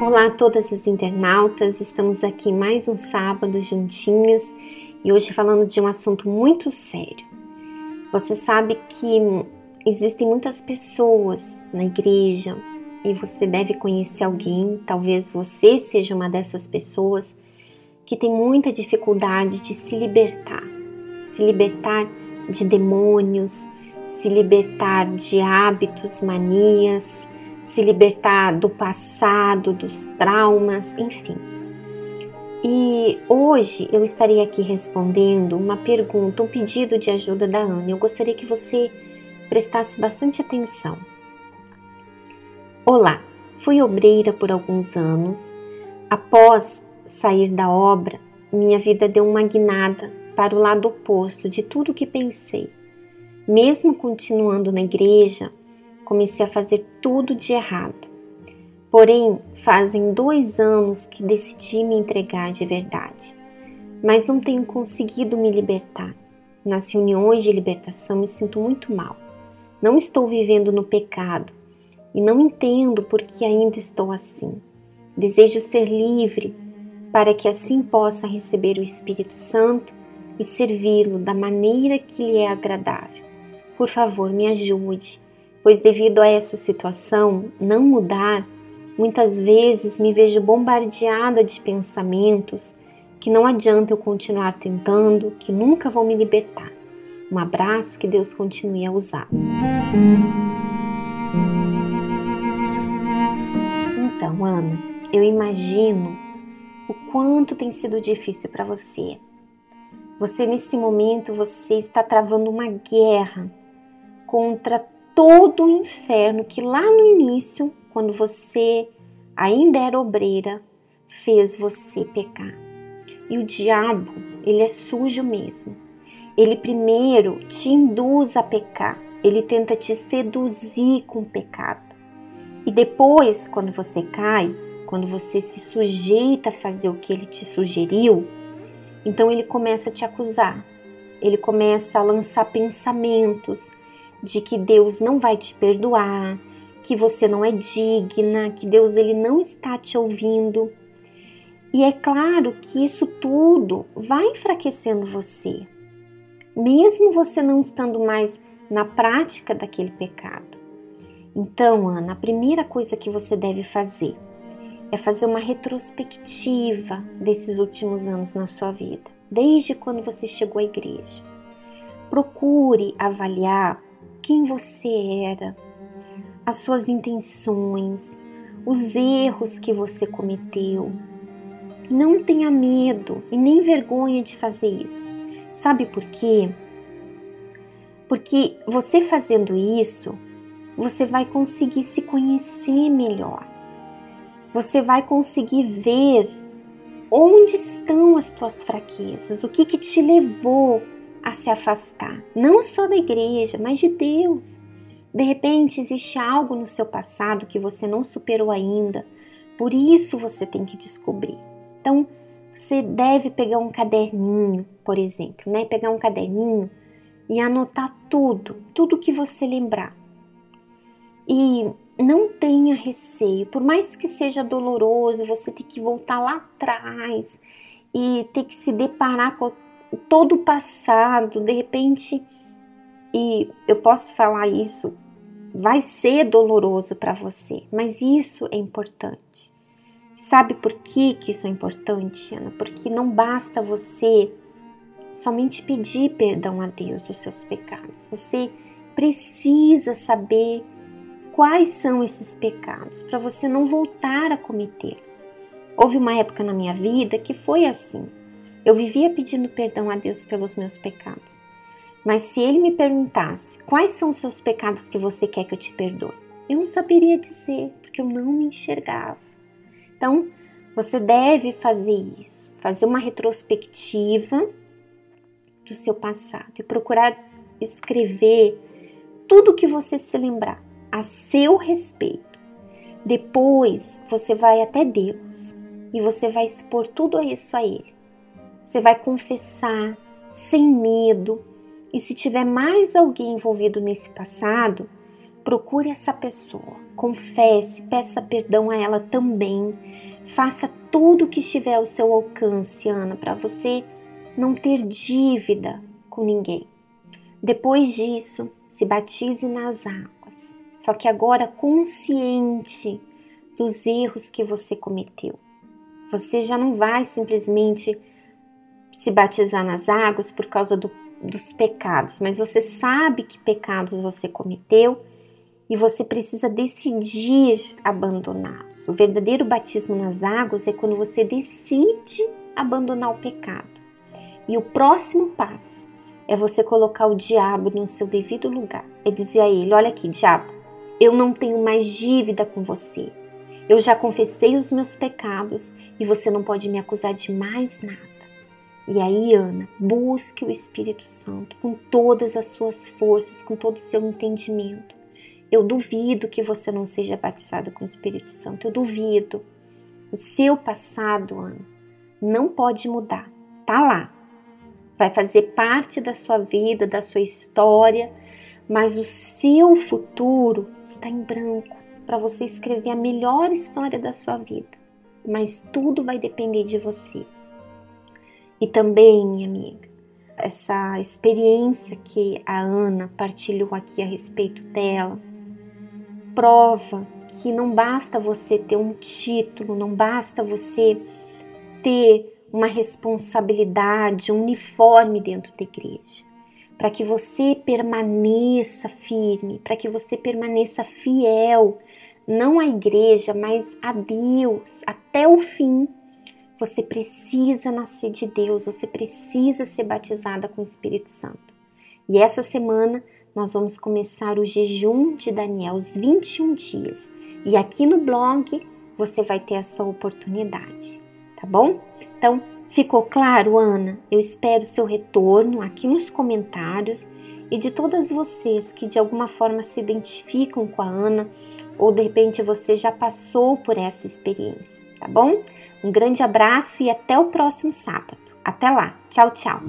Olá a todas as internautas, estamos aqui mais um sábado juntinhas e hoje falando de um assunto muito sério. Você sabe que existem muitas pessoas na igreja e você deve conhecer alguém, talvez você seja uma dessas pessoas que tem muita dificuldade de se libertar, se libertar de demônios, se libertar de hábitos, manias, se libertar do passado, dos traumas, enfim. E hoje eu estarei aqui respondendo uma pergunta, um pedido de ajuda da Ana. Eu gostaria que você prestasse bastante atenção. Olá, fui obreira por alguns anos. Após sair da obra, minha vida deu uma guinada para o lado oposto de tudo que pensei. Mesmo continuando na igreja, comecei a fazer tudo de errado. Porém, fazem dois anos que decidi me entregar de verdade, mas não tenho conseguido me libertar. Nas reuniões de libertação me sinto muito mal. Não estou vivendo no pecado e não entendo por que ainda estou assim. Desejo ser livre para que assim possa receber o Espírito Santo e servi-lo da maneira que lhe é agradável. Por favor, me ajude pois devido a essa situação não mudar, muitas vezes me vejo bombardeada de pensamentos que não adianta eu continuar tentando, que nunca vão me libertar. Um abraço, que Deus continue a usar. Então, Ana, eu imagino o quanto tem sido difícil para você. Você nesse momento você está travando uma guerra contra todo o inferno que lá no início, quando você ainda era obreira, fez você pecar. E o diabo, ele é sujo mesmo. Ele primeiro te induz a pecar, ele tenta te seduzir com o pecado. E depois, quando você cai, quando você se sujeita a fazer o que ele te sugeriu, então ele começa a te acusar. Ele começa a lançar pensamentos, de que Deus não vai te perdoar, que você não é digna, que Deus ele não está te ouvindo. E é claro que isso tudo vai enfraquecendo você, mesmo você não estando mais na prática daquele pecado. Então, Ana, a primeira coisa que você deve fazer é fazer uma retrospectiva desses últimos anos na sua vida, desde quando você chegou à igreja. Procure avaliar quem você era, as suas intenções, os erros que você cometeu. Não tenha medo e nem vergonha de fazer isso. Sabe por quê? Porque você fazendo isso, você vai conseguir se conhecer melhor. Você vai conseguir ver onde estão as tuas fraquezas, o que, que te levou a se afastar, não só da igreja, mas de Deus. De repente existe algo no seu passado que você não superou ainda, por isso você tem que descobrir. Então, você deve pegar um caderninho, por exemplo, né? Pegar um caderninho e anotar tudo, tudo que você lembrar. E não tenha receio, por mais que seja doloroso, você ter que voltar lá atrás e ter que se deparar todo o passado, de repente, e eu posso falar isso, vai ser doloroso para você, mas isso é importante. Sabe por que, que isso é importante, Ana? Porque não basta você somente pedir perdão a Deus dos seus pecados. Você precisa saber quais são esses pecados para você não voltar a cometê-los. Houve uma época na minha vida que foi assim. Eu vivia pedindo perdão a Deus pelos meus pecados. Mas se ele me perguntasse quais são os seus pecados que você quer que eu te perdoe, eu não saberia dizer, porque eu não me enxergava. Então, você deve fazer isso, fazer uma retrospectiva do seu passado e procurar escrever tudo que você se lembrar a seu respeito. Depois você vai até Deus e você vai expor tudo isso a Ele. Você vai confessar sem medo. E se tiver mais alguém envolvido nesse passado, procure essa pessoa, confesse, peça perdão a ela também. Faça tudo o que estiver ao seu alcance, Ana, para você não ter dívida com ninguém. Depois disso, se batize nas águas, só que agora consciente dos erros que você cometeu. Você já não vai simplesmente se batizar nas águas por causa do, dos pecados, mas você sabe que pecados você cometeu e você precisa decidir abandoná-los. O verdadeiro batismo nas águas é quando você decide abandonar o pecado. E o próximo passo é você colocar o diabo no seu devido lugar. É dizer a ele: Olha aqui, diabo, eu não tenho mais dívida com você. Eu já confessei os meus pecados e você não pode me acusar de mais nada. E aí, Ana, busque o Espírito Santo com todas as suas forças, com todo o seu entendimento. Eu duvido que você não seja batizada com o Espírito Santo. Eu duvido. O seu passado, Ana, não pode mudar. Tá lá. Vai fazer parte da sua vida, da sua história, mas o seu futuro está em branco para você escrever a melhor história da sua vida. Mas tudo vai depender de você. E também, minha amiga, essa experiência que a Ana partilhou aqui a respeito dela prova que não basta você ter um título, não basta você ter uma responsabilidade, um uniforme dentro da igreja. Para que você permaneça firme, para que você permaneça fiel, não à igreja, mas a Deus até o fim. Você precisa nascer de Deus, você precisa ser batizada com o Espírito Santo. E essa semana nós vamos começar o jejum de Daniel, os 21 dias. E aqui no blog você vai ter essa oportunidade, tá bom? Então, ficou claro, Ana? Eu espero seu retorno aqui nos comentários e de todas vocês que de alguma forma se identificam com a Ana ou de repente você já passou por essa experiência, tá bom? Um grande abraço e até o próximo sábado. Até lá. Tchau, tchau.